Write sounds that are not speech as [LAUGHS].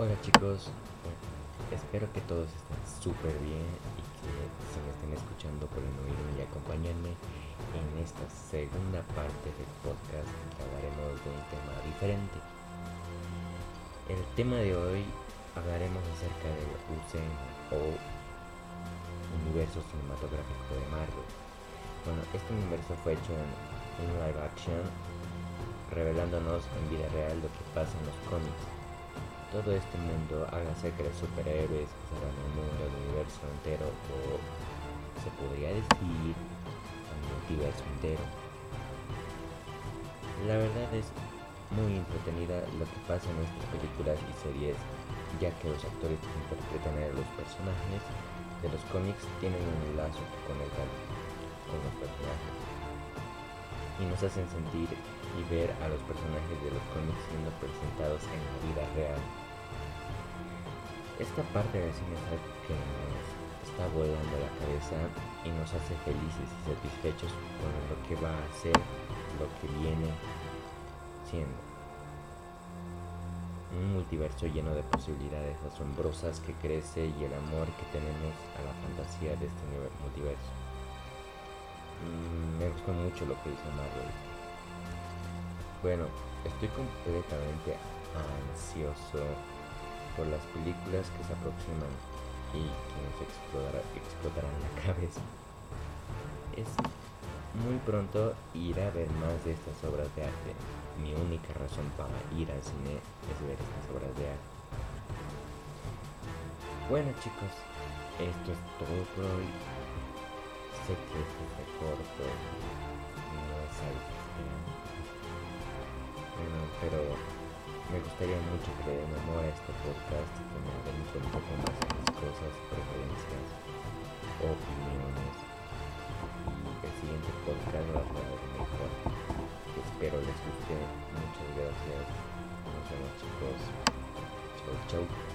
Hola chicos, espero que todos estén súper bien y que se me estén escuchando pueden oírme y acompañarme en esta segunda parte del podcast que hablaremos de un tema diferente. El tema de hoy hablaremos acerca del UCM o Universo Cinematográfico de Marvel. Bueno, este universo fue hecho en, en live action, revelándonos en vida real lo que pasa en los cómics todo este mundo haga acerca de superhéroes que salvan el mundo, el universo entero, o se podría decir el multiverso entero. La verdad es muy entretenida lo que pasa en estas películas y series, ya que los actores que interpretan a los personajes de los cómics tienen un lazo con, el, con los personajes y nos hacen sentir y ver a los personajes de los cómics siendo presentados en la vida real. Esta parte del cine que nos está volando la cabeza y nos hace felices y satisfechos con lo que va a ser, lo que viene siendo. Un multiverso lleno de posibilidades asombrosas que crece y el amor que tenemos a la fantasía de este multiverso. Me gustó mucho lo que hizo Marvel bueno, estoy completamente ansioso por las películas que se aproximan y que nos explotarán la [LAUGHS] cabeza. Es muy pronto ir a ver más de estas obras de arte. Mi única razón para ir al cine es ver estas obras de arte. Bueno chicos, esto es todo por hoy. Sé que este es corto, no es algo pero me gustaría mucho que le den amor a este podcast, que me den un poco más de mis cosas, preferencias, opiniones. Y el siguiente podcast va a ser mejor. Espero les guste. Muchas gracias. Nos vemos chicos. Chau, chau.